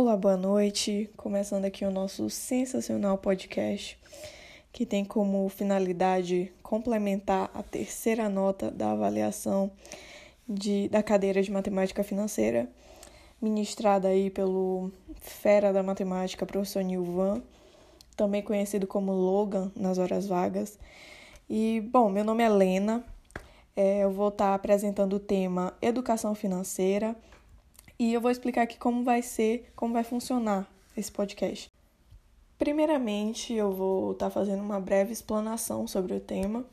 Olá, boa noite. Começando aqui o nosso sensacional podcast, que tem como finalidade complementar a terceira nota da avaliação de, da cadeira de matemática financeira, ministrada aí pelo fera da matemática, professor Nilvan, também conhecido como Logan nas horas vagas. E, bom, meu nome é Lena, é, eu vou estar apresentando o tema Educação Financeira e eu vou explicar aqui como vai ser, como vai funcionar esse podcast. Primeiramente, eu vou estar tá fazendo uma breve explanação sobre o tema.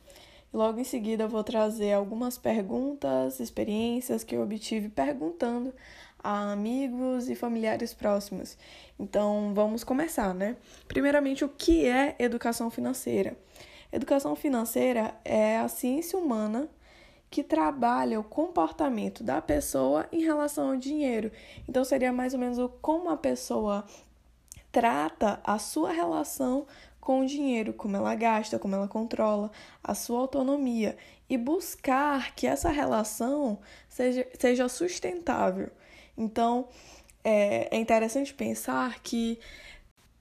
E logo em seguida, eu vou trazer algumas perguntas, experiências que eu obtive perguntando a amigos e familiares próximos. Então, vamos começar, né? Primeiramente, o que é educação financeira? Educação financeira é a ciência humana que trabalha o comportamento da pessoa em relação ao dinheiro. Então, seria mais ou menos como a pessoa trata a sua relação com o dinheiro, como ela gasta, como ela controla, a sua autonomia e buscar que essa relação seja, seja sustentável. Então, é, é interessante pensar que,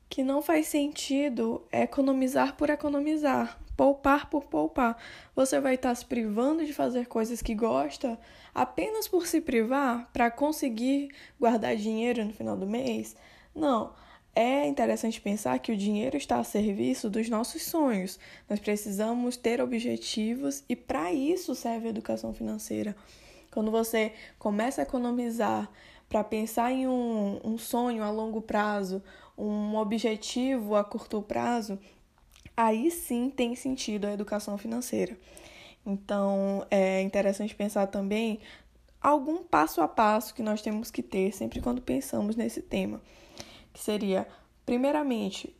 que não faz sentido economizar por economizar, poupar por poupar. Você vai estar se privando de fazer coisas que gosta apenas por se privar para conseguir guardar dinheiro no final do mês? Não. É interessante pensar que o dinheiro está a serviço dos nossos sonhos. Nós precisamos ter objetivos e para isso serve a educação financeira. Quando você começa a economizar para pensar em um, um sonho a longo prazo, um objetivo a curto prazo, aí sim tem sentido a educação financeira. Então, é interessante pensar também algum passo a passo que nós temos que ter sempre quando pensamos nesse tema, que seria, primeiramente,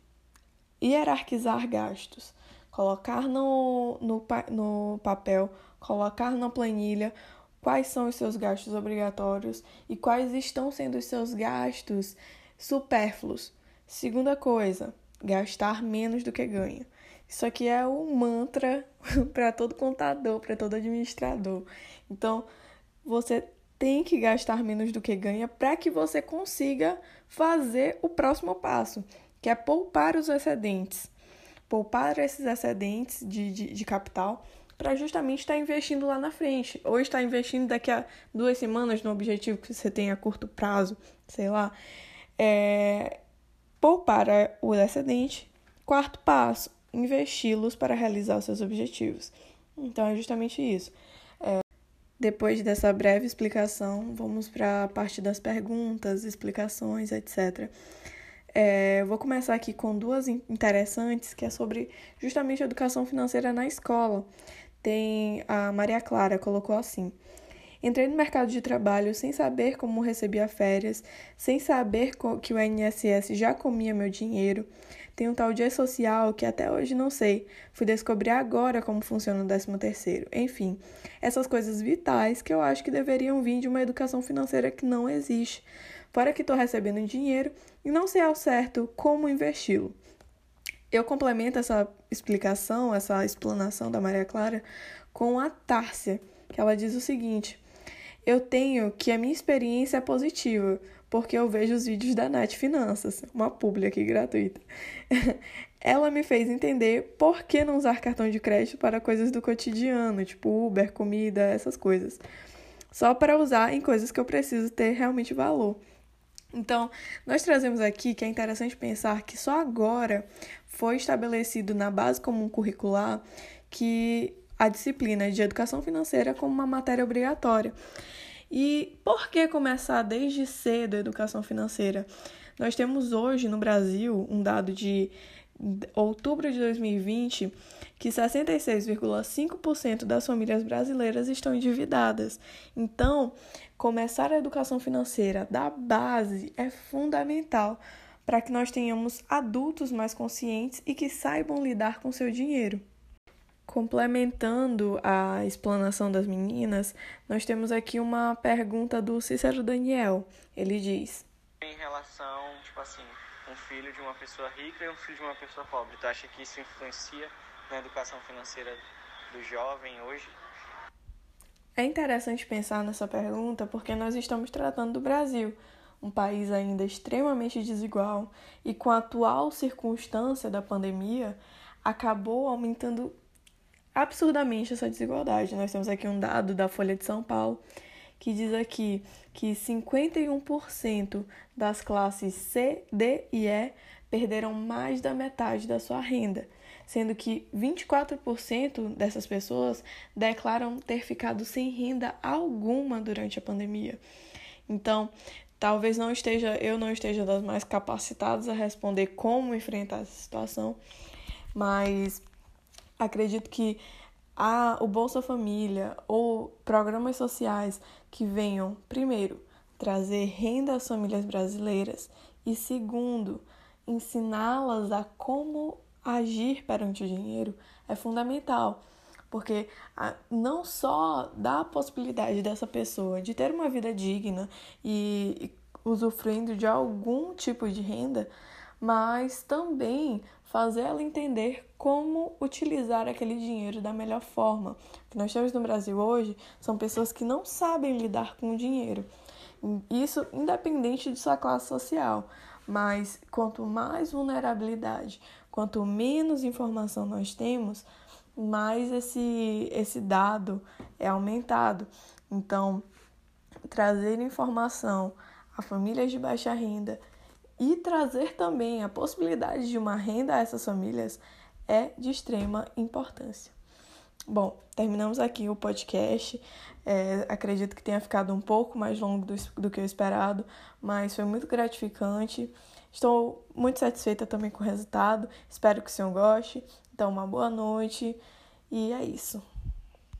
hierarquizar gastos, colocar no, no, no papel, colocar na planilha quais são os seus gastos obrigatórios e quais estão sendo os seus gastos supérfluos. Segunda coisa, gastar menos do que ganha. Isso aqui é um mantra para todo contador, para todo administrador. Então, você tem que gastar menos do que ganha para que você consiga fazer o próximo passo, que é poupar os excedentes. Poupar esses excedentes de, de, de capital para justamente estar investindo lá na frente. Ou estar investindo daqui a duas semanas no objetivo que você tem a curto prazo, sei lá. É, poupar o excedente. Quarto passo, investi-los para realizar os seus objetivos. Então é justamente isso. É, depois dessa breve explicação, vamos para a parte das perguntas, explicações, etc. É, vou começar aqui com duas interessantes, que é sobre justamente educação financeira na escola. Tem a Maria Clara colocou assim: Entrei no mercado de trabalho sem saber como recebia férias, sem saber que o INSS já comia meu dinheiro. Tem um tal dia social que até hoje não sei. Fui descobrir agora como funciona o 13 terceiro. Enfim, essas coisas vitais que eu acho que deveriam vir de uma educação financeira que não existe. Fora que estou recebendo dinheiro e não sei ao certo como investi-lo. Eu complemento essa explicação, essa explanação da Maria Clara com a Tárcia, que ela diz o seguinte: eu tenho que a minha experiência é positiva, porque eu vejo os vídeos da Nath Finanças, uma publi aqui gratuita. Ela me fez entender por que não usar cartão de crédito para coisas do cotidiano, tipo Uber, comida, essas coisas. Só para usar em coisas que eu preciso ter realmente valor. Então, nós trazemos aqui que é interessante pensar que só agora foi estabelecido na base comum curricular que a disciplina de educação financeira como uma matéria obrigatória. E por que começar desde cedo a educação financeira? Nós temos hoje no Brasil um dado de outubro de 2020 que 66,5% das famílias brasileiras estão endividadas. Então, começar a educação financeira da base é fundamental para que nós tenhamos adultos mais conscientes e que saibam lidar com seu dinheiro. Complementando a explanação das meninas, nós temos aqui uma pergunta do Cícero Daniel. Ele diz: Em relação, tipo assim, um filho de uma pessoa rica e um filho de uma pessoa pobre, tu acha que isso influencia na educação financeira do jovem hoje? É interessante pensar nessa pergunta porque nós estamos tratando do Brasil, um país ainda extremamente desigual e com a atual circunstância da pandemia, acabou aumentando absurdamente essa desigualdade. Nós temos aqui um dado da Folha de São Paulo que diz aqui que 51% das classes C, D e E perderam mais da metade da sua renda, sendo que 24% dessas pessoas declaram ter ficado sem renda alguma durante a pandemia. Então, talvez não esteja, eu não esteja das mais capacitadas a responder como enfrentar essa situação, mas acredito que a, o Bolsa Família ou programas sociais que venham, primeiro, trazer renda às famílias brasileiras e, segundo, ensiná-las a como agir perante o dinheiro é fundamental, porque não só dá a possibilidade dessa pessoa de ter uma vida digna e usufruindo de algum tipo de renda, mas também fazer ela entender como utilizar aquele dinheiro da melhor forma. O que nós temos no Brasil hoje são pessoas que não sabem lidar com o dinheiro. Isso independente de sua classe social. Mas quanto mais vulnerabilidade, quanto menos informação nós temos, mais esse, esse dado é aumentado. Então, trazer informação a famílias de baixa renda e trazer também a possibilidade de uma renda a essas famílias é de extrema importância. Bom, terminamos aqui o podcast. É, acredito que tenha ficado um pouco mais longo do, do que o esperado, mas foi muito gratificante. Estou muito satisfeita também com o resultado. Espero que o senhor goste. Então, uma boa noite e é isso.